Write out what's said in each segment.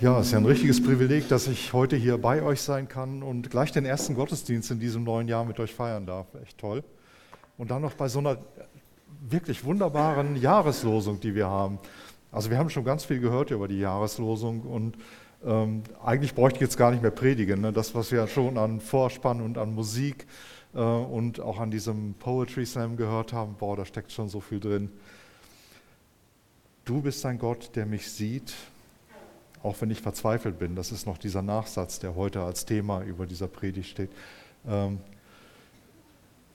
Ja, es ist ja ein richtiges Privileg, dass ich heute hier bei euch sein kann und gleich den ersten Gottesdienst in diesem neuen Jahr mit euch feiern darf. Echt toll. Und dann noch bei so einer wirklich wunderbaren Jahreslosung, die wir haben. Also wir haben schon ganz viel gehört über die Jahreslosung und ähm, eigentlich bräuchte ich jetzt gar nicht mehr predigen. Ne? Das, was wir schon an Vorspann und an Musik äh, und auch an diesem Poetry Slam gehört haben, boah, da steckt schon so viel drin. Du bist ein Gott, der mich sieht auch wenn ich verzweifelt bin. Das ist noch dieser Nachsatz, der heute als Thema über dieser Predigt steht. Ähm,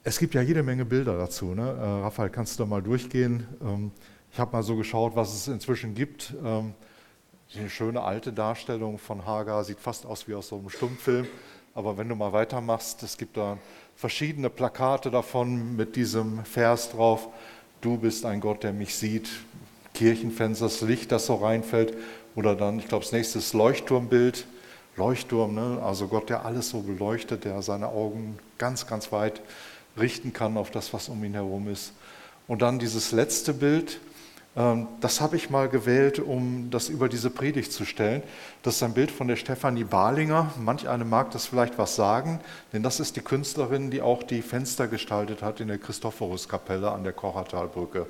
es gibt ja jede Menge Bilder dazu. Ne? Äh, Raphael, kannst du da mal durchgehen? Ähm, ich habe mal so geschaut, was es inzwischen gibt. Ähm, eine schöne alte Darstellung von Hagar, sieht fast aus wie aus so einem Stummfilm. Aber wenn du mal weitermachst, es gibt da verschiedene Plakate davon mit diesem Vers drauf. Du bist ein Gott, der mich sieht. Kirchenfenster, Licht, das so reinfällt. Oder dann, ich glaube, das nächste ist Leuchtturmbild. Leuchtturm, ne? also Gott, der alles so beleuchtet, der seine Augen ganz, ganz weit richten kann auf das, was um ihn herum ist. Und dann dieses letzte Bild, ähm, das habe ich mal gewählt, um das über diese Predigt zu stellen. Das ist ein Bild von der Stefanie Balinger. Manch eine mag das vielleicht was sagen, denn das ist die Künstlerin, die auch die Fenster gestaltet hat in der Christophoruskapelle an der Kochertalbrücke.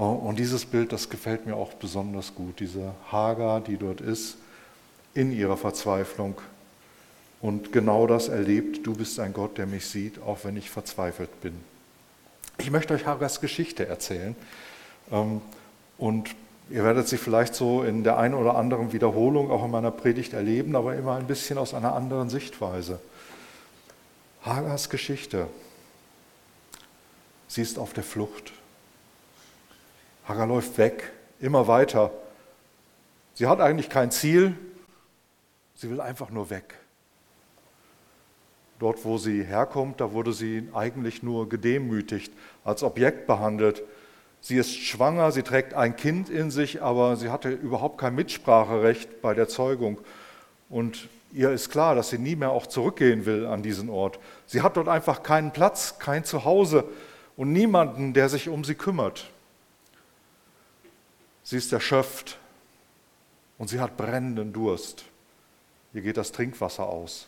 Und dieses Bild, das gefällt mir auch besonders gut, diese Hagar, die dort ist, in ihrer Verzweiflung und genau das erlebt, du bist ein Gott, der mich sieht, auch wenn ich verzweifelt bin. Ich möchte euch Hagars Geschichte erzählen ähm, und ihr werdet sie vielleicht so in der einen oder anderen Wiederholung auch in meiner Predigt erleben, aber immer ein bisschen aus einer anderen Sichtweise. Hagars Geschichte. Sie ist auf der Flucht. Hagar läuft weg, immer weiter. Sie hat eigentlich kein Ziel, sie will einfach nur weg. Dort, wo sie herkommt, da wurde sie eigentlich nur gedemütigt, als Objekt behandelt. Sie ist schwanger, sie trägt ein Kind in sich, aber sie hatte überhaupt kein Mitspracherecht bei der Zeugung. Und ihr ist klar, dass sie nie mehr auch zurückgehen will an diesen Ort. Sie hat dort einfach keinen Platz, kein Zuhause und niemanden, der sich um sie kümmert. Sie ist erschöpft und sie hat brennenden Durst. Ihr geht das Trinkwasser aus.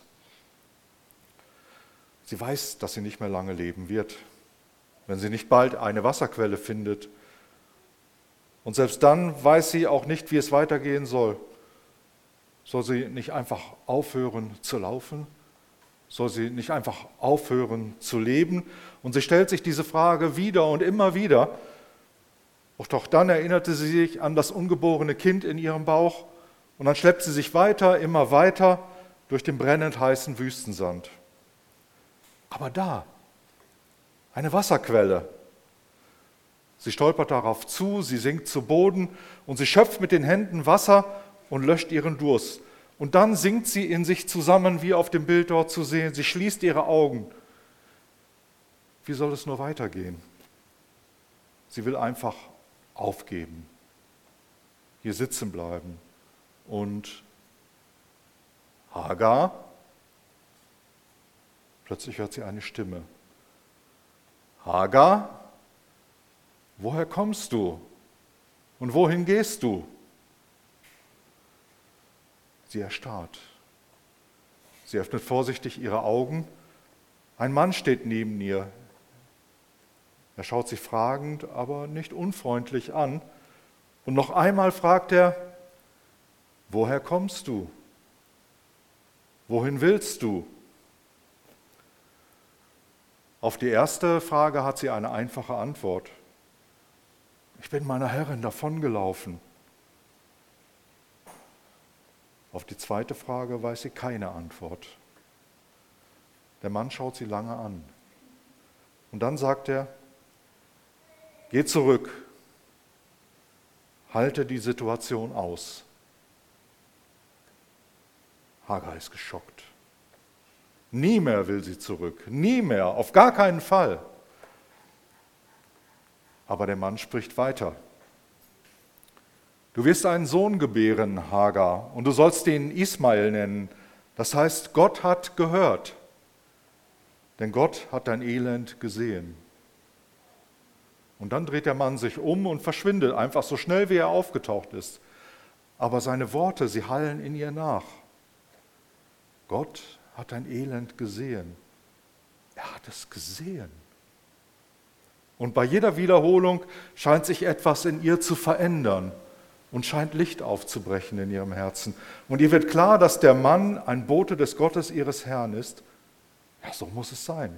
Sie weiß, dass sie nicht mehr lange leben wird, wenn sie nicht bald eine Wasserquelle findet. Und selbst dann weiß sie auch nicht, wie es weitergehen soll. Soll sie nicht einfach aufhören zu laufen? Soll sie nicht einfach aufhören zu leben? Und sie stellt sich diese Frage wieder und immer wieder. Doch dann erinnerte sie sich an das ungeborene Kind in ihrem Bauch und dann schleppt sie sich weiter, immer weiter durch den brennend heißen Wüstensand. Aber da, eine Wasserquelle. Sie stolpert darauf zu, sie sinkt zu Boden und sie schöpft mit den Händen Wasser und löscht ihren Durst. Und dann sinkt sie in sich zusammen, wie auf dem Bild dort zu sehen. Sie schließt ihre Augen. Wie soll es nur weitergehen? Sie will einfach aufgeben, hier sitzen bleiben. Und Hagar, plötzlich hört sie eine Stimme. Hagar, woher kommst du und wohin gehst du? Sie erstarrt. Sie öffnet vorsichtig ihre Augen. Ein Mann steht neben ihr. Er schaut sie fragend, aber nicht unfreundlich an. Und noch einmal fragt er, woher kommst du? Wohin willst du? Auf die erste Frage hat sie eine einfache Antwort. Ich bin meiner Herrin davongelaufen. Auf die zweite Frage weiß sie keine Antwort. Der Mann schaut sie lange an. Und dann sagt er, Geh zurück. Halte die Situation aus. Hagar ist geschockt. Nie mehr will sie zurück. Nie mehr. Auf gar keinen Fall. Aber der Mann spricht weiter. Du wirst einen Sohn gebären, Hagar, und du sollst ihn Ismael nennen. Das heißt, Gott hat gehört. Denn Gott hat dein Elend gesehen. Und dann dreht der Mann sich um und verschwindet einfach so schnell, wie er aufgetaucht ist. aber seine Worte, sie hallen in ihr nach. Gott hat dein Elend gesehen. Er hat es gesehen. Und bei jeder Wiederholung scheint sich etwas in ihr zu verändern und scheint Licht aufzubrechen in ihrem Herzen. Und ihr wird klar, dass der Mann ein Bote des Gottes ihres Herrn ist. Ja, so muss es sein.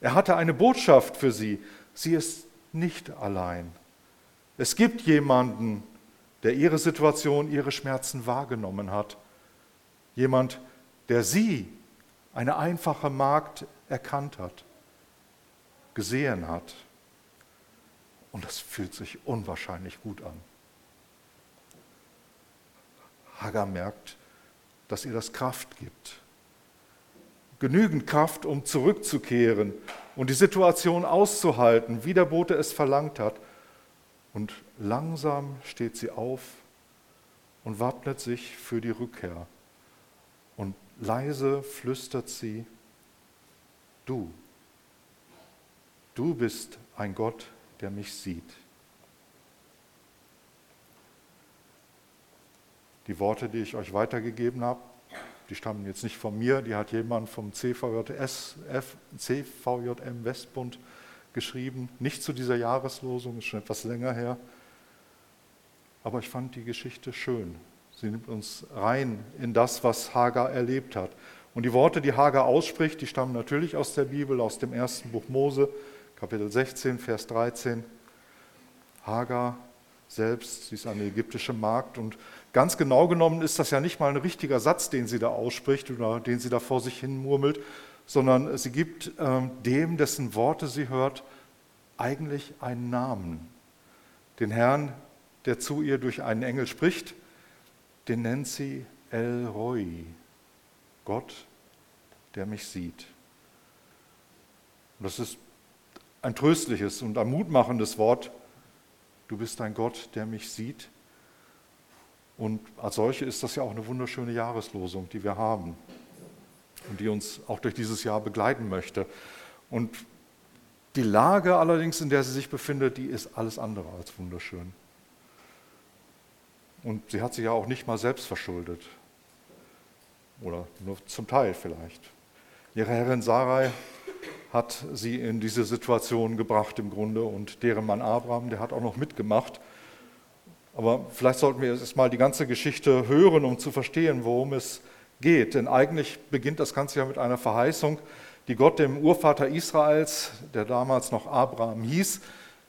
Er hatte eine Botschaft für sie. Sie ist nicht allein. Es gibt jemanden, der ihre Situation, ihre Schmerzen wahrgenommen hat. Jemand, der sie, eine einfache Magd, erkannt hat, gesehen hat. Und das fühlt sich unwahrscheinlich gut an. Hagar merkt, dass ihr das Kraft gibt. Genügend Kraft, um zurückzukehren und die Situation auszuhalten, wie der Bote es verlangt hat. Und langsam steht sie auf und wappnet sich für die Rückkehr. Und leise flüstert sie, du, du bist ein Gott, der mich sieht. Die Worte, die ich euch weitergegeben habe, die stammen jetzt nicht von mir, die hat jemand vom CVJS, CVJM Westbund geschrieben, nicht zu dieser Jahreslosung, ist schon etwas länger her. Aber ich fand die Geschichte schön. Sie nimmt uns rein in das, was Hagar erlebt hat. Und die Worte, die Hagar ausspricht, die stammen natürlich aus der Bibel, aus dem ersten Buch Mose, Kapitel 16, Vers 13. Hagar selbst, sie ist eine ägyptische Magd und ganz genau genommen ist das ja nicht mal ein richtiger Satz, den sie da ausspricht oder den sie da vor sich hin murmelt, sondern sie gibt ähm, dem, dessen Worte sie hört, eigentlich einen Namen. Den Herrn, der zu ihr durch einen Engel spricht, den nennt sie El Roi, Gott, der mich sieht. Und das ist ein tröstliches und ein mutmachendes Wort. Du bist ein Gott, der mich sieht. Und als solche ist das ja auch eine wunderschöne Jahreslosung, die wir haben und die uns auch durch dieses Jahr begleiten möchte. Und die Lage allerdings, in der sie sich befindet, die ist alles andere als wunderschön. Und sie hat sich ja auch nicht mal selbst verschuldet. Oder nur zum Teil vielleicht. Ihre Herrin Sarai hat sie in diese Situation gebracht im Grunde und deren Mann Abraham, der hat auch noch mitgemacht. Aber vielleicht sollten wir jetzt mal die ganze Geschichte hören, um zu verstehen, worum es geht. Denn eigentlich beginnt das Ganze ja mit einer Verheißung, die Gott dem Urvater Israels, der damals noch Abraham hieß,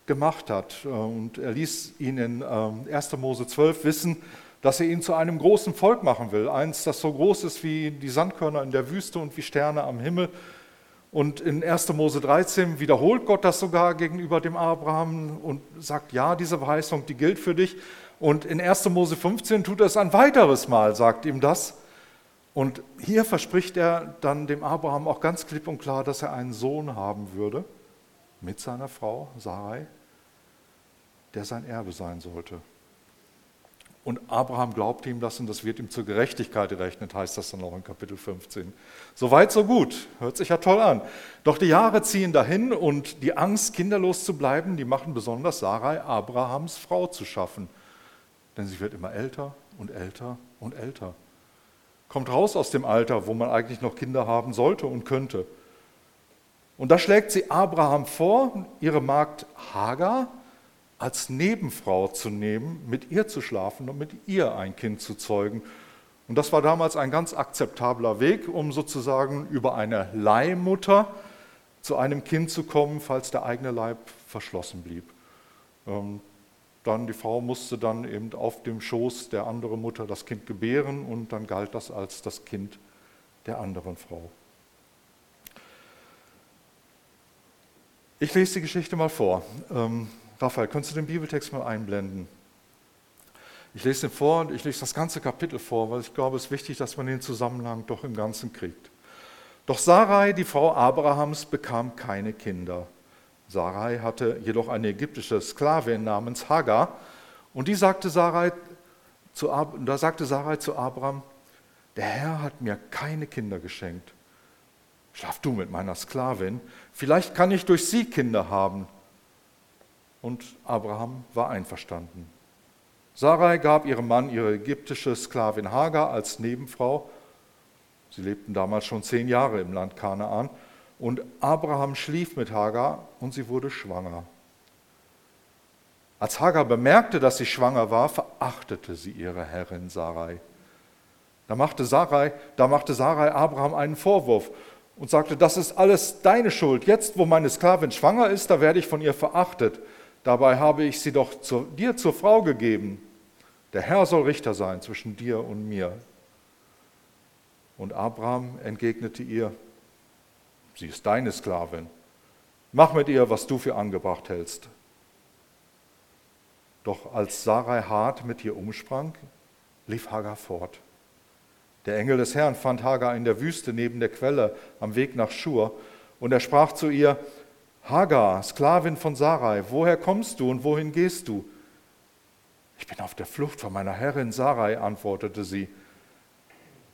gemacht hat. Und er ließ ihn in 1. Ähm, Mose 12 wissen, dass er ihn zu einem großen Volk machen will. Eins, das so groß ist wie die Sandkörner in der Wüste und wie Sterne am Himmel. Und in 1. Mose 13 wiederholt Gott das sogar gegenüber dem Abraham und sagt, ja, diese Verheißung, die gilt für dich. Und in 1. Mose 15 tut er es ein weiteres Mal, sagt ihm das. Und hier verspricht er dann dem Abraham auch ganz klipp und klar, dass er einen Sohn haben würde mit seiner Frau Sarai, der sein Erbe sein sollte. Und Abraham glaubt ihm das und das wird ihm zur Gerechtigkeit gerechnet, heißt das dann auch in Kapitel 15. Soweit, so gut. Hört sich ja toll an. Doch die Jahre ziehen dahin und die Angst, kinderlos zu bleiben, die machen besonders Sarai, Abrahams Frau zu schaffen. Denn sie wird immer älter und älter und älter. Kommt raus aus dem Alter, wo man eigentlich noch Kinder haben sollte und könnte. Und da schlägt sie Abraham vor, ihre Magd Hagar, als Nebenfrau zu nehmen, mit ihr zu schlafen und mit ihr ein Kind zu zeugen. Und das war damals ein ganz akzeptabler Weg, um sozusagen über eine Leihmutter zu einem Kind zu kommen, falls der eigene Leib verschlossen blieb. Ähm, dann die Frau musste dann eben auf dem Schoß der anderen Mutter das Kind gebären und dann galt das als das Kind der anderen Frau. Ich lese die Geschichte mal vor. Ähm, Raphael, könntest du den Bibeltext mal einblenden? Ich lese den vor und ich lese das ganze Kapitel vor, weil ich glaube, es ist wichtig, dass man den Zusammenhang doch im Ganzen kriegt. Doch Sarai, die Frau Abrahams, bekam keine Kinder. Sarai hatte jedoch eine ägyptische Sklavin namens Hagar und die sagte Sarai zu, da sagte Sarai zu Abraham, der Herr hat mir keine Kinder geschenkt. Schlaf du mit meiner Sklavin, vielleicht kann ich durch sie Kinder haben. Und Abraham war einverstanden. Sarai gab ihrem Mann ihre ägyptische Sklavin Hagar als Nebenfrau. Sie lebten damals schon zehn Jahre im Land Kanaan. Und Abraham schlief mit Hagar und sie wurde schwanger. Als Hagar bemerkte, dass sie schwanger war, verachtete sie ihre Herrin Sarai. Da machte Sarai, da machte Sarai Abraham einen Vorwurf und sagte, das ist alles deine Schuld. Jetzt, wo meine Sklavin schwanger ist, da werde ich von ihr verachtet. Dabei habe ich sie doch zu, dir zur Frau gegeben. Der Herr soll Richter sein zwischen dir und mir. Und Abraham entgegnete ihr, sie ist deine Sklavin. Mach mit ihr, was du für angebracht hältst. Doch als Sarai hart mit ihr umsprang, lief Hagar fort. Der Engel des Herrn fand Hagar in der Wüste neben der Quelle am Weg nach Schur und er sprach zu ihr, Hagar, Sklavin von Sarai, woher kommst du und wohin gehst du? Ich bin auf der Flucht von meiner Herrin Sarai, antwortete sie.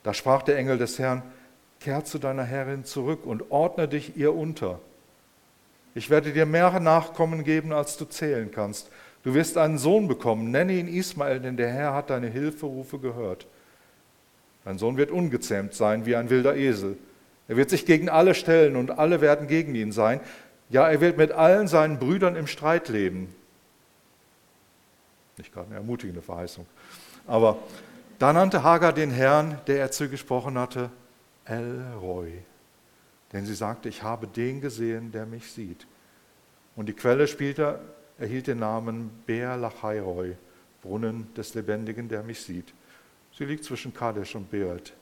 Da sprach der Engel des Herrn, kehr zu deiner Herrin zurück und ordne dich ihr unter. Ich werde dir mehr Nachkommen geben, als du zählen kannst. Du wirst einen Sohn bekommen, nenne ihn Ismael, denn der Herr hat deine Hilferufe gehört. Dein Sohn wird ungezähmt sein wie ein wilder Esel. Er wird sich gegen alle stellen und alle werden gegen ihn sein. Ja, er wird mit allen seinen Brüdern im Streit leben. Nicht gerade eine ermutigende Verheißung. Aber da nannte Hagar den Herrn, der er zugesprochen hatte, El Roy. Denn sie sagte, ich habe den gesehen, der mich sieht. Und die Quelle später erhielt den Namen Beer Lachai Brunnen des Lebendigen, der mich sieht. Sie liegt zwischen Kadesh und Beert.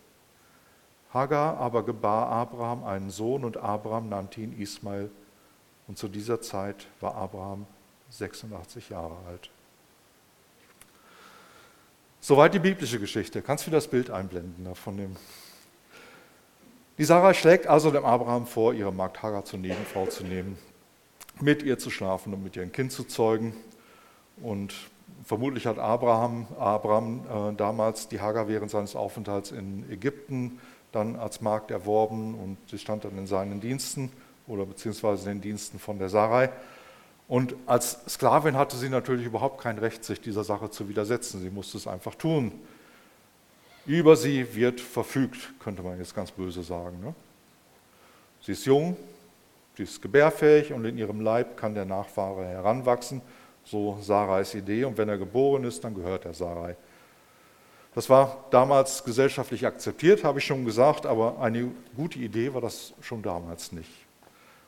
Hagar aber gebar Abraham einen Sohn und Abraham nannte ihn Ismael. Und zu dieser Zeit war Abraham 86 Jahre alt. Soweit die biblische Geschichte. Kannst du das Bild einblenden von dem? Die Sarah schlägt also dem Abraham vor, ihre Magd Hagar zur Nebenfrau zu nehmen, mit ihr zu schlafen und mit ihr ein Kind zu zeugen. Und vermutlich hat Abraham, Abraham äh, damals die Hagar während seines Aufenthalts in Ägypten dann als Magd erworben und sie stand dann in seinen Diensten oder beziehungsweise in den Diensten von der Sarai. Und als Sklavin hatte sie natürlich überhaupt kein Recht, sich dieser Sache zu widersetzen. Sie musste es einfach tun. Über sie wird verfügt, könnte man jetzt ganz böse sagen. Ne? Sie ist jung, sie ist gebärfähig und in ihrem Leib kann der Nachfahre heranwachsen so Sarais Idee. Und wenn er geboren ist, dann gehört er Sarai. Das war damals gesellschaftlich akzeptiert, habe ich schon gesagt, aber eine gute Idee war das schon damals nicht.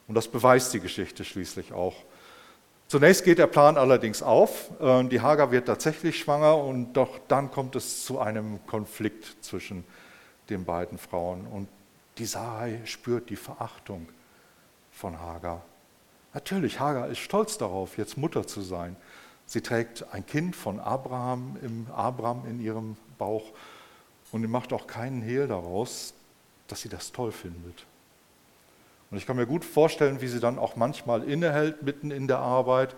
Und das beweist die Geschichte schließlich auch. Zunächst geht der Plan allerdings auf. Äh, die Hagar wird tatsächlich schwanger und doch dann kommt es zu einem Konflikt zwischen den beiden Frauen. Und die Sarai spürt die Verachtung von Hagar. Natürlich, Hagar ist stolz darauf, jetzt Mutter zu sein. Sie trägt ein Kind von Abraham im Abraham in ihrem Bauch und macht auch keinen Hehl daraus, dass sie das toll findet. Und ich kann mir gut vorstellen, wie sie dann auch manchmal innehält mitten in der Arbeit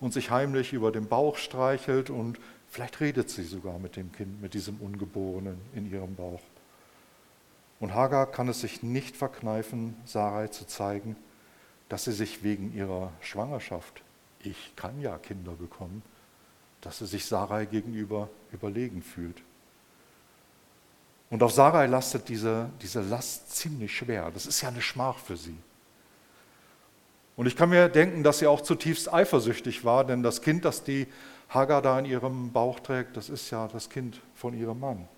und sich heimlich über den Bauch streichelt und vielleicht redet sie sogar mit dem Kind, mit diesem Ungeborenen in ihrem Bauch. Und Hagar kann es sich nicht verkneifen, Sarai zu zeigen, dass sie sich wegen ihrer Schwangerschaft, ich kann ja Kinder bekommen, dass sie sich Sarai gegenüber überlegen fühlt. Und auf Sarai lastet diese, diese Last ziemlich schwer. Das ist ja eine Schmach für sie. Und ich kann mir denken, dass sie auch zutiefst eifersüchtig war, denn das Kind, das die Hagar da in ihrem Bauch trägt, das ist ja das Kind von ihrem Mann.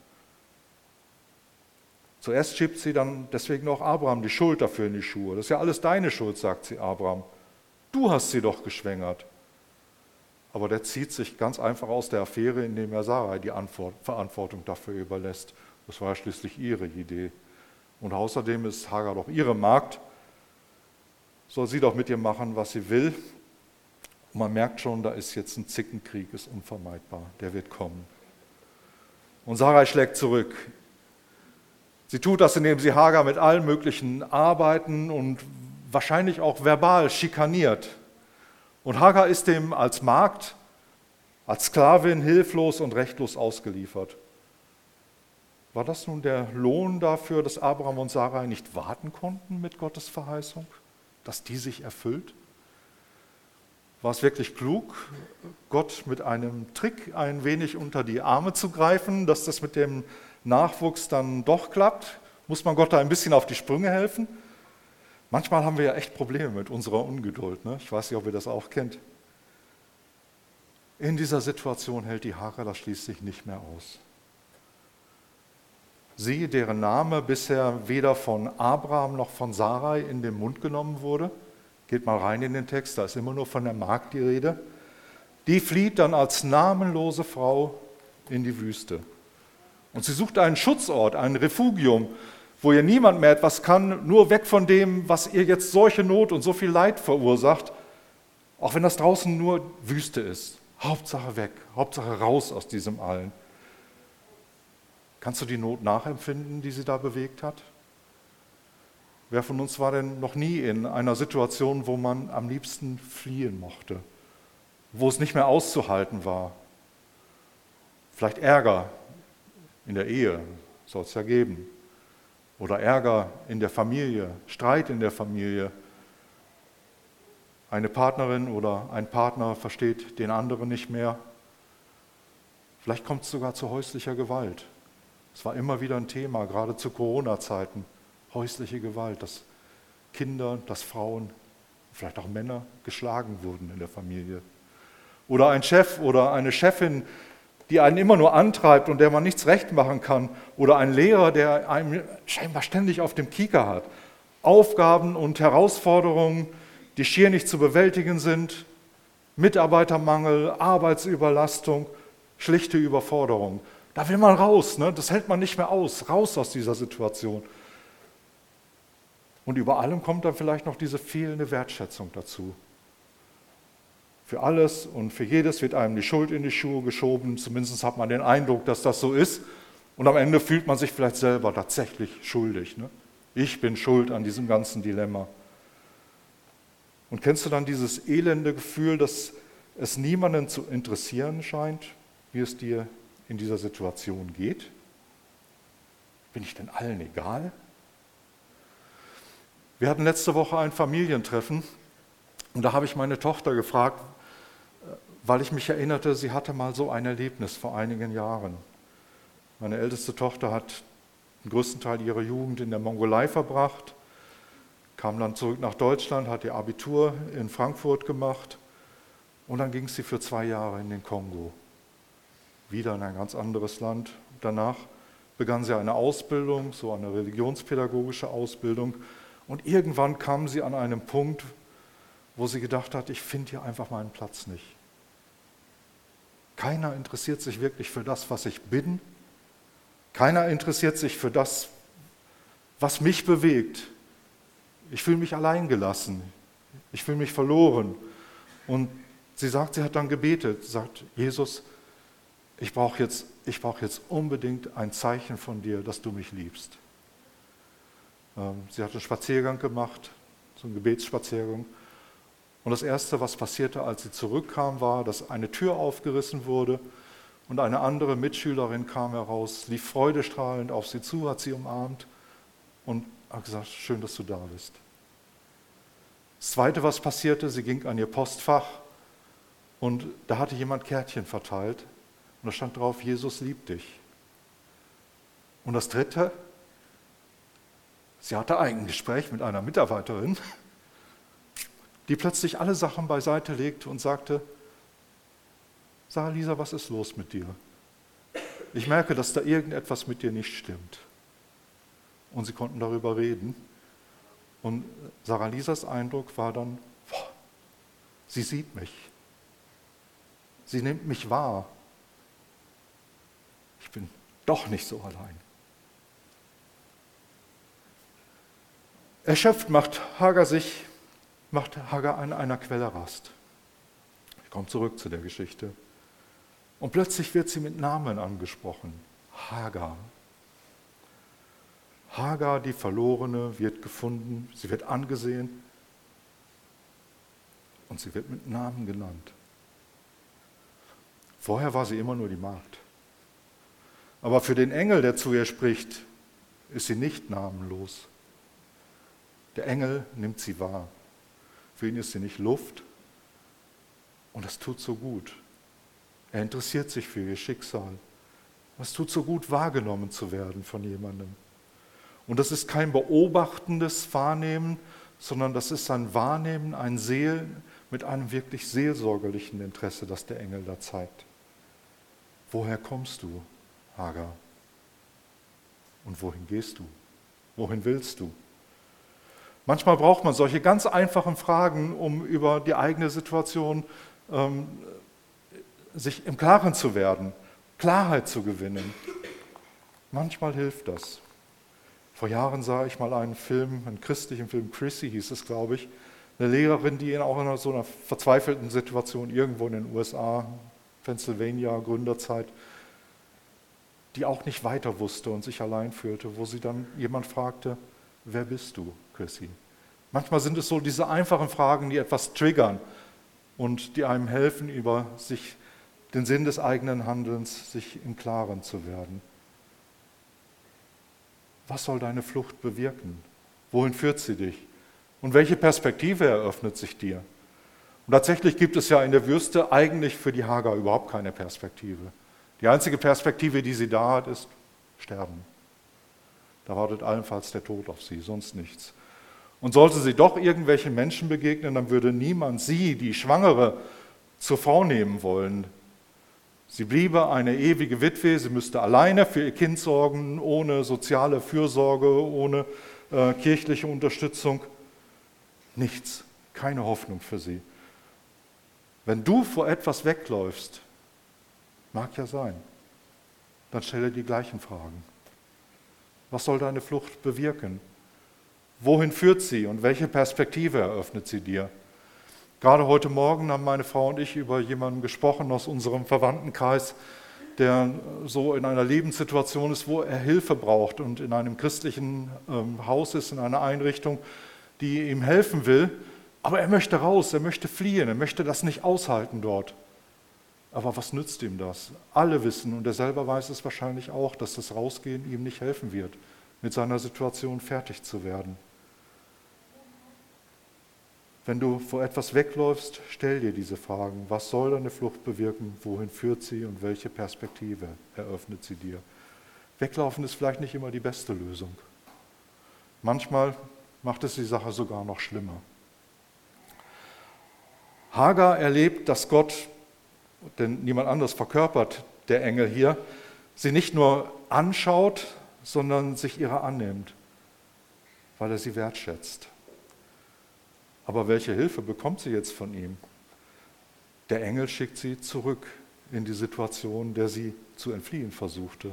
Zuerst schiebt sie dann deswegen auch Abraham die Schuld dafür in die Schuhe. Das ist ja alles deine Schuld, sagt sie Abraham. Du hast sie doch geschwängert. Aber der zieht sich ganz einfach aus der Affäre, indem er Sarai die Antwort, Verantwortung dafür überlässt. Das war ja schließlich ihre Idee. Und außerdem ist Hagar doch ihre Magd. Soll sie doch mit ihr machen, was sie will. Und man merkt schon, da ist jetzt ein Zickenkrieg, ist unvermeidbar. Der wird kommen. Und Sarai schlägt zurück. Sie tut das, indem sie Hagar mit allen möglichen Arbeiten und wahrscheinlich auch verbal schikaniert. Und Hagar ist dem als Magd, als Sklavin hilflos und rechtlos ausgeliefert. War das nun der Lohn dafür, dass Abraham und Sarai nicht warten konnten mit Gottes Verheißung, dass die sich erfüllt? war es wirklich klug, Gott mit einem Trick ein wenig unter die Arme zu greifen, dass das mit dem Nachwuchs dann doch klappt? Muss man Gott da ein bisschen auf die Sprünge helfen? Manchmal haben wir ja echt Probleme mit unserer Ungeduld. Ne? Ich weiß nicht, ob ihr das auch kennt. In dieser Situation hält die Hagar das schließlich nicht mehr aus. Sie, deren Name bisher weder von Abraham noch von Sarai in den Mund genommen wurde, geht mal rein in den Text, da ist immer nur von der Magd die Rede, die flieht dann als namenlose Frau in die Wüste. Und sie sucht einen Schutzort, ein Refugium, wo ihr niemand mehr etwas kann, nur weg von dem, was ihr jetzt solche Not und so viel Leid verursacht, auch wenn das draußen nur Wüste ist. Hauptsache weg, Hauptsache raus aus diesem Allen. Kannst du die Not nachempfinden, die sie da bewegt hat? Wer von uns war denn noch nie in einer Situation, wo man am liebsten fliehen mochte, wo es nicht mehr auszuhalten war? Vielleicht Ärger in der Ehe, soll es ja geben oder Ärger in der Familie, Streit in der Familie. Eine Partnerin oder ein Partner versteht den anderen nicht mehr. Vielleicht kommt es sogar zu häuslicher Gewalt. Es war immer wieder ein Thema, gerade zu Corona-Zeiten. Häusliche Gewalt, dass Kinder, dass Frauen, vielleicht auch Männer geschlagen wurden in der Familie. Oder ein Chef oder eine Chefin, die einen immer nur antreibt und der man nichts recht machen kann. Oder ein Lehrer, der einem scheinbar ständig auf dem Kieker hat. Aufgaben und Herausforderungen, die schier nicht zu bewältigen sind. Mitarbeitermangel, Arbeitsüberlastung, schlichte Überforderung. Da will man raus, ne? das hält man nicht mehr aus, raus aus dieser Situation. Und über allem kommt dann vielleicht noch diese fehlende Wertschätzung dazu. Für alles und für jedes wird einem die Schuld in die Schuhe geschoben. Zumindest hat man den Eindruck, dass das so ist. Und am Ende fühlt man sich vielleicht selber tatsächlich schuldig. Ne? Ich bin schuld an diesem ganzen Dilemma. Und kennst du dann dieses elende Gefühl, dass es niemanden zu interessieren scheint, wie es dir in dieser Situation geht? Bin ich denn allen egal? Wir hatten letzte Woche ein Familientreffen und da habe ich meine Tochter gefragt, weil ich mich erinnerte, sie hatte mal so ein Erlebnis vor einigen Jahren. Meine älteste Tochter hat den größten Teil ihrer Jugend in der Mongolei verbracht, kam dann zurück nach Deutschland, hat ihr Abitur in Frankfurt gemacht und dann ging sie für zwei Jahre in den Kongo. Wieder in ein ganz anderes Land. Danach begann sie eine Ausbildung, so eine religionspädagogische Ausbildung. Und irgendwann kam sie an einen Punkt, wo sie gedacht hat, ich finde hier einfach meinen Platz nicht. Keiner interessiert sich wirklich für das, was ich bin. Keiner interessiert sich für das, was mich bewegt. Ich fühle mich alleingelassen. Ich fühle mich verloren. Und sie sagt, sie hat dann gebetet, sagt, Jesus, ich brauche jetzt, brauch jetzt unbedingt ein Zeichen von dir, dass du mich liebst. Ähm, sie hat einen Spaziergang gemacht, so einen Gebetsspaziergang. Und das Erste, was passierte, als sie zurückkam, war, dass eine Tür aufgerissen wurde und eine andere Mitschülerin kam heraus, lief freudestrahlend auf sie zu, hat sie umarmt und hat gesagt, schön, dass du da bist. Das Zweite, was passierte, sie ging an ihr Postfach und da hatte jemand Kärtchen verteilt und da stand drauf, Jesus liebt dich. Und das Dritte, sie hatte ein Gespräch mit einer Mitarbeiterin die plötzlich alle Sachen beiseite legte und sagte, Sarah Lisa, was ist los mit dir? Ich merke, dass da irgendetwas mit dir nicht stimmt. Und sie konnten darüber reden. Und Sarah Lisas Eindruck war dann, boah, sie sieht mich. Sie nimmt mich wahr. Ich bin doch nicht so allein. Erschöpft macht Hager sich macht Hagar an einer Quelle Rast. Ich komme zurück zu der Geschichte. Und plötzlich wird sie mit Namen angesprochen. Hagar. Hagar, die Verlorene, wird gefunden, sie wird angesehen und sie wird mit Namen genannt. Vorher war sie immer nur die Magd. Aber für den Engel, der zu ihr spricht, ist sie nicht namenlos. Der Engel nimmt sie wahr. Für ihn ist sie nicht Luft, Und das tut so gut. Er interessiert sich für ihr Schicksal. Es tut so gut, wahrgenommen zu werden von jemandem. Und das ist kein beobachtendes Wahrnehmen, sondern das ist ein Wahrnehmen, ein Sehen mit einem wirklich seelsorgerlichen Interesse, das der Engel da zeigt. Woher kommst du, Hagar? Und wohin gehst du? Wohin willst du? Manchmal braucht man solche ganz einfachen Fragen, um über die eigene Situation ähm, sich im Klaren zu werden, Klarheit zu gewinnen. Manchmal hilft das. Vor Jahren sah ich mal einen Film, einen christlichen Film, Chrissy hieß es, glaube ich, eine Lehrerin, die in auch in so einer verzweifelten Situation irgendwo in den USA, Pennsylvania, Gründerzeit, die auch nicht weiter wusste und sich allein fühlte, wo sie dann jemand fragte, wer bist du, Chrissy? Manchmal sind es so diese einfachen Fragen, die etwas triggern und die einem helfen, über sich den Sinn des eigenen Handelns sich im Klaren zu werden. Was soll deine Flucht bewirken? Wohin führt sie dich? Und welche Perspektive eröffnet sich dir? Und tatsächlich gibt es ja in der Wüste eigentlich für die Hagar überhaupt keine Perspektive. Die einzige Perspektive, die sie da hat, ist Sterben. Da wartet allenfalls der Tod auf sie, sonst nichts. Und sollte sie doch irgendwelchen Menschen begegnen, dann würde niemand sie, die Schwangere, zur Frau nehmen wollen. Sie bliebe eine ewige Witwe, sie müsste alleine für ihr Kind sorgen, ohne soziale Fürsorge, ohne äh, kirchliche Unterstützung. Nichts, keine Hoffnung für sie. Wenn du vor etwas wegläufst, mag ja sein, dann stelle die gleichen Fragen. Was soll deine Flucht bewirken? Wohin führt sie und welche Perspektive eröffnet sie dir? Gerade heute Morgen haben meine Frau und ich über jemanden gesprochen aus unserem Verwandtenkreis, der so in einer Lebenssituation ist, wo er Hilfe braucht und in einem christlichen ähm, Haus ist, in einer Einrichtung, die ihm helfen will. Aber er möchte raus, er möchte fliehen, er möchte das nicht aushalten dort. Aber was nützt ihm das? Alle wissen, und er selber weiß es wahrscheinlich auch, dass das Rausgehen ihm nicht helfen wird, mit seiner Situation fertig zu werden. Wenn du vor etwas wegläufst, stell dir diese Fragen. Was soll deine Flucht bewirken? Wohin führt sie und welche Perspektive eröffnet sie dir? Weglaufen ist vielleicht nicht immer die beste Lösung. Manchmal macht es die Sache sogar noch schlimmer. Hagar erlebt, dass Gott denn niemand anders verkörpert der Engel hier, sie nicht nur anschaut, sondern sich ihrer annimmt, weil er sie wertschätzt. Aber welche Hilfe bekommt sie jetzt von ihm? Der Engel schickt sie zurück in die Situation, der sie zu entfliehen versuchte.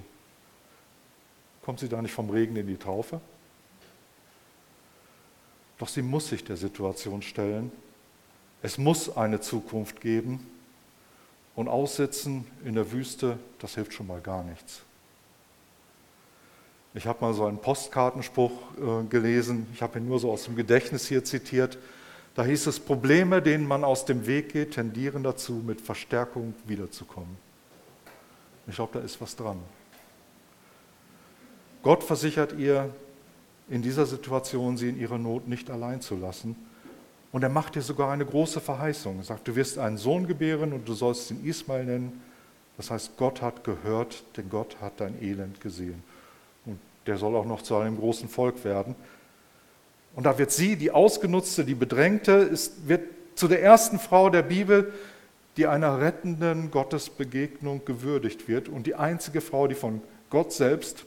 Kommt sie da nicht vom Regen in die Taufe? Doch sie muss sich der Situation stellen. Es muss eine Zukunft geben, und aussitzen in der Wüste, das hilft schon mal gar nichts. Ich habe mal so einen Postkartenspruch äh, gelesen, ich habe ihn nur so aus dem Gedächtnis hier zitiert. Da hieß es, Probleme, denen man aus dem Weg geht, tendieren dazu, mit Verstärkung wiederzukommen. Ich glaube, da ist was dran. Gott versichert ihr, in dieser Situation sie in ihrer Not nicht allein zu lassen und er macht dir sogar eine große Verheißung. Er sagt, du wirst einen Sohn gebären und du sollst ihn Ismael nennen. Das heißt, Gott hat gehört, denn Gott hat dein Elend gesehen. Und der soll auch noch zu einem großen Volk werden. Und da wird sie, die Ausgenutzte, die Bedrängte, ist, wird zu der ersten Frau der Bibel, die einer rettenden Gottesbegegnung gewürdigt wird und die einzige Frau, die von Gott selbst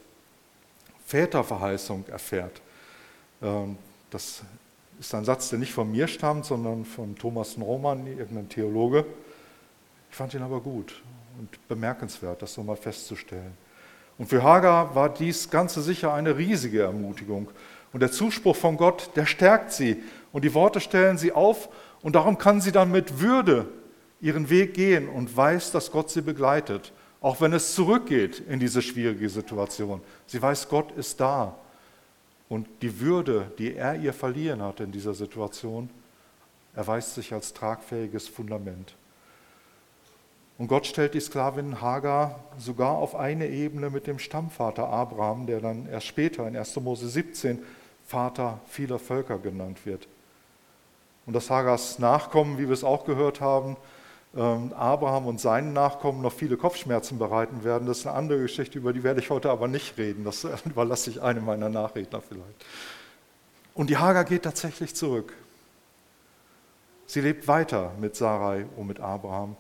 Väterverheißung erfährt. Ähm, das ist ein Satz, der nicht von mir stammt, sondern von Thomas Norman, irgendein Theologe. Ich fand ihn aber gut und bemerkenswert, das so mal festzustellen. Und für Hagar war dies Ganze sicher eine riesige Ermutigung. Und der Zuspruch von Gott, der stärkt sie. Und die Worte stellen sie auf. Und darum kann sie dann mit Würde ihren Weg gehen und weiß, dass Gott sie begleitet. Auch wenn es zurückgeht in diese schwierige Situation. Sie weiß, Gott ist da. Und die Würde, die er ihr verliehen hat in dieser Situation, erweist sich als tragfähiges Fundament. Und Gott stellt die Sklavin Hagar sogar auf eine Ebene mit dem Stammvater Abraham, der dann erst später in 1. Mose 17 Vater vieler Völker genannt wird. Und dass Hagars Nachkommen, wie wir es auch gehört haben, Abraham und seinen Nachkommen noch viele Kopfschmerzen bereiten werden. Das ist eine andere Geschichte, über die werde ich heute aber nicht reden. Das überlasse ich einem meiner Nachredner vielleicht. Und die Hagar geht tatsächlich zurück. Sie lebt weiter mit Sarai und mit Abraham.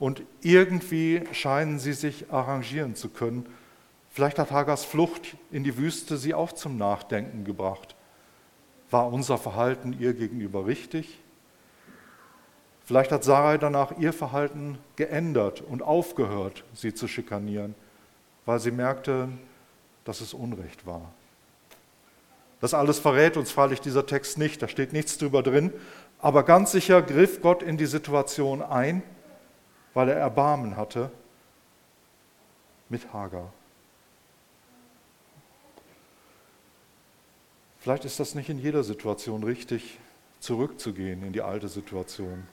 Und irgendwie scheinen sie sich arrangieren zu können. Vielleicht hat Hagars Flucht in die Wüste sie auch zum Nachdenken gebracht. War unser Verhalten ihr gegenüber richtig? Vielleicht hat Sarai danach ihr Verhalten geändert und aufgehört, sie zu schikanieren, weil sie merkte, dass es Unrecht war. Das alles verrät uns freilich dieser Text nicht, da steht nichts drüber drin, aber ganz sicher griff Gott in die Situation ein, weil er Erbarmen hatte mit Hagar. Vielleicht ist das nicht in jeder Situation richtig, zurückzugehen in die alte Situation.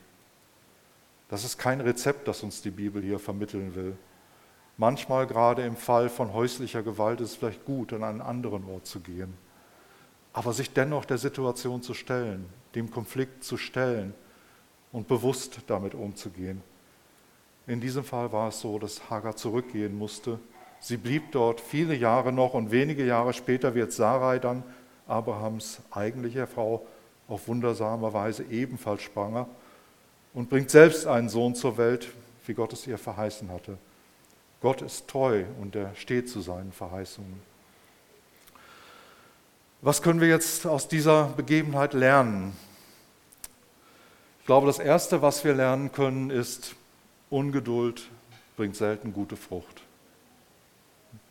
Das ist kein Rezept, das uns die Bibel hier vermitteln will. Manchmal, gerade im Fall von häuslicher Gewalt, ist es vielleicht gut, an einen anderen Ort zu gehen. Aber sich dennoch der Situation zu stellen, dem Konflikt zu stellen und bewusst damit umzugehen. In diesem Fall war es so, dass Hagar zurückgehen musste. Sie blieb dort viele Jahre noch und wenige Jahre später wird Sarai dann, Abrahams eigentliche Frau, auf wundersame Weise ebenfalls schwanger und bringt selbst einen Sohn zur Welt, wie Gott es ihr verheißen hatte. Gott ist treu und er steht zu seinen Verheißungen. Was können wir jetzt aus dieser Begebenheit lernen? Ich glaube, das Erste, was wir lernen können, ist, Ungeduld bringt selten gute Frucht.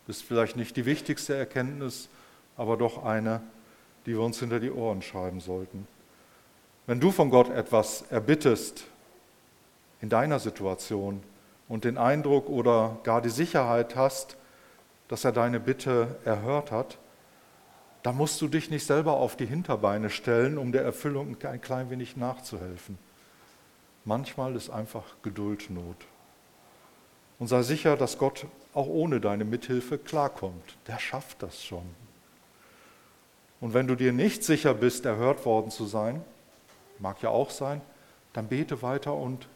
Ist vielleicht nicht die wichtigste Erkenntnis, aber doch eine, die wir uns hinter die Ohren schreiben sollten. Wenn du von Gott etwas erbittest, in deiner Situation und den Eindruck oder gar die Sicherheit hast, dass er deine Bitte erhört hat, dann musst du dich nicht selber auf die Hinterbeine stellen, um der Erfüllung ein klein wenig nachzuhelfen. Manchmal ist einfach Geduld Not. Und sei sicher, dass Gott auch ohne deine Mithilfe klarkommt. Der schafft das schon. Und wenn du dir nicht sicher bist, erhört worden zu sein, mag ja auch sein, dann bete weiter und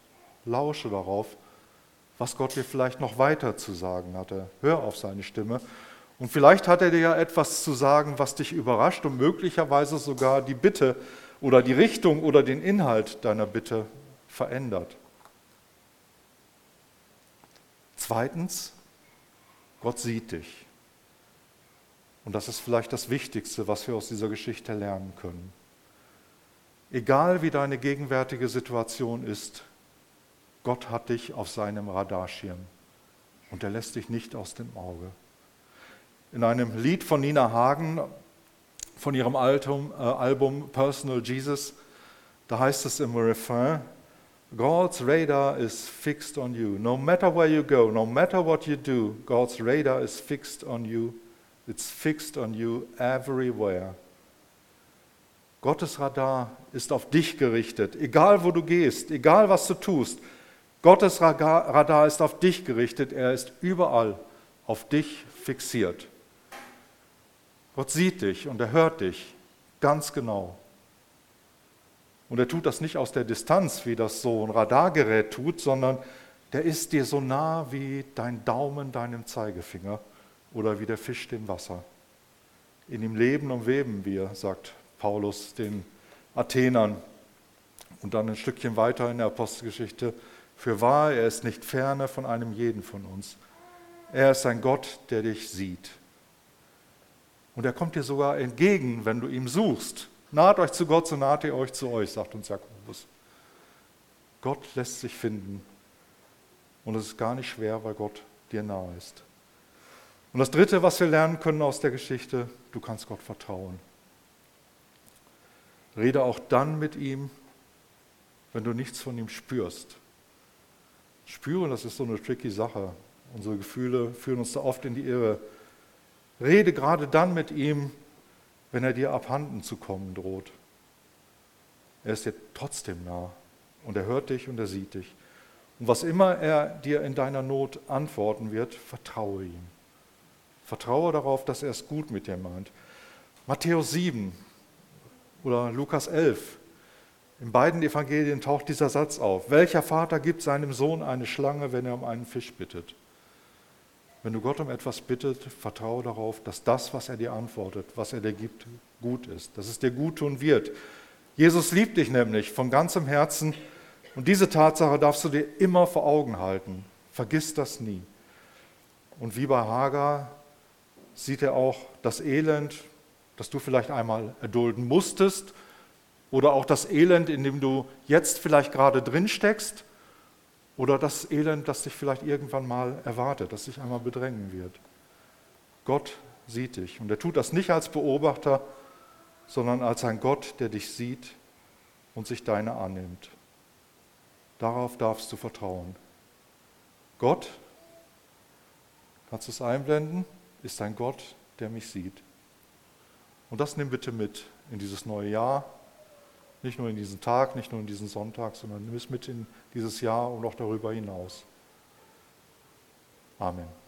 lausche darauf, was Gott dir vielleicht noch weiter zu sagen hatte. Hör auf seine Stimme. Und vielleicht hat er dir ja etwas zu sagen, was dich überrascht und möglicherweise sogar die Bitte oder die Richtung oder den Inhalt deiner Bitte verändert. Zweitens, Gott sieht dich. Und das ist vielleicht das Wichtigste, was wir aus dieser Geschichte lernen können. Egal wie deine gegenwärtige Situation ist, Gott hat dich auf seinem Radarschirm und er lässt dich nicht aus dem Auge. In einem Lied von Nina Hagen von ihrem Album, äh, Album Personal Jesus, da heißt es im Refrain, God's radar is fixed on you. No matter where you go, no matter what you do, God's radar is fixed on you. It's fixed on you everywhere. Gottes Radar ist auf dich gerichtet, egal wo du gehst, egal was du tust. Gottes Radar ist auf dich gerichtet, er ist überall auf dich fixiert. Gott sieht dich und er hört dich ganz genau. Und er tut das nicht aus der Distanz, wie das so ein Radargerät tut, sondern der ist dir so nah wie dein Daumen deinem Zeigefinger oder wie der Fisch dem Wasser. In ihm leben und weben wir, sagt Paulus den Athenern. Und dann ein Stückchen weiter in der Apostelgeschichte, für wahr, er ist nicht ferne von einem jeden von uns. Er ist ein Gott, der dich sieht. Und er kommt dir sogar entgegen, wenn du ihm suchst. Naht euch zu Gott, so naht ihr euch zu euch, sagt uns Jakobus. Gott lässt sich finden. Und es ist gar nicht schwer, weil Gott dir nahe ist. Und das Dritte, was wir lernen können aus der Geschichte, du kannst Gott vertrauen. Rede auch dann mit ihm, wenn du nichts von ihm spürst. Spüren, das ist so eine tricky Sache. Unsere Gefühle führen uns da oft in die Irre. Rede gerade dann mit ihm, wenn er dir abhanden zu kommen droht. Er ist dir trotzdem nah und er hört dich und er sieht dich. Und was immer er dir in deiner Not antworten wird, vertraue ihm. Vertraue darauf, dass er es gut mit dir meint. Matthäus 7 oder Lukas 11. In beiden Evangelien taucht dieser Satz auf. Welcher Vater gibt seinem Sohn eine Schlange, wenn er um einen Fisch bittet? Wenn du Gott um etwas bittet, vertraue darauf, dass das, was er dir antwortet, was er dir gibt, gut ist, dass es dir gut tun wird. Jesus liebt dich nämlich von ganzem Herzen und diese Tatsache darfst du dir immer vor Augen halten. Vergiss das nie. Und wie bei Hagar sieht er auch das Elend, das du vielleicht einmal erdulden musstest oder auch das Elend, in dem du jetzt vielleicht gerade drin steckst oder das Elend, das dich vielleicht irgendwann mal erwartet, das dich einmal bedrängen wird. Gott sieht dich und er tut das nicht als Beobachter, sondern als ein Gott, der dich sieht und sich deine annimmt. Darauf darfst du vertrauen. Gott, kannst du es einblenden, ist ein Gott, der mich sieht. Und das nimm bitte mit in dieses neue Jahr, nicht nur in diesen Tag, nicht nur in diesen Sonntag, sondern nimm es mit in dieses Jahr und auch darüber hinaus. Amen.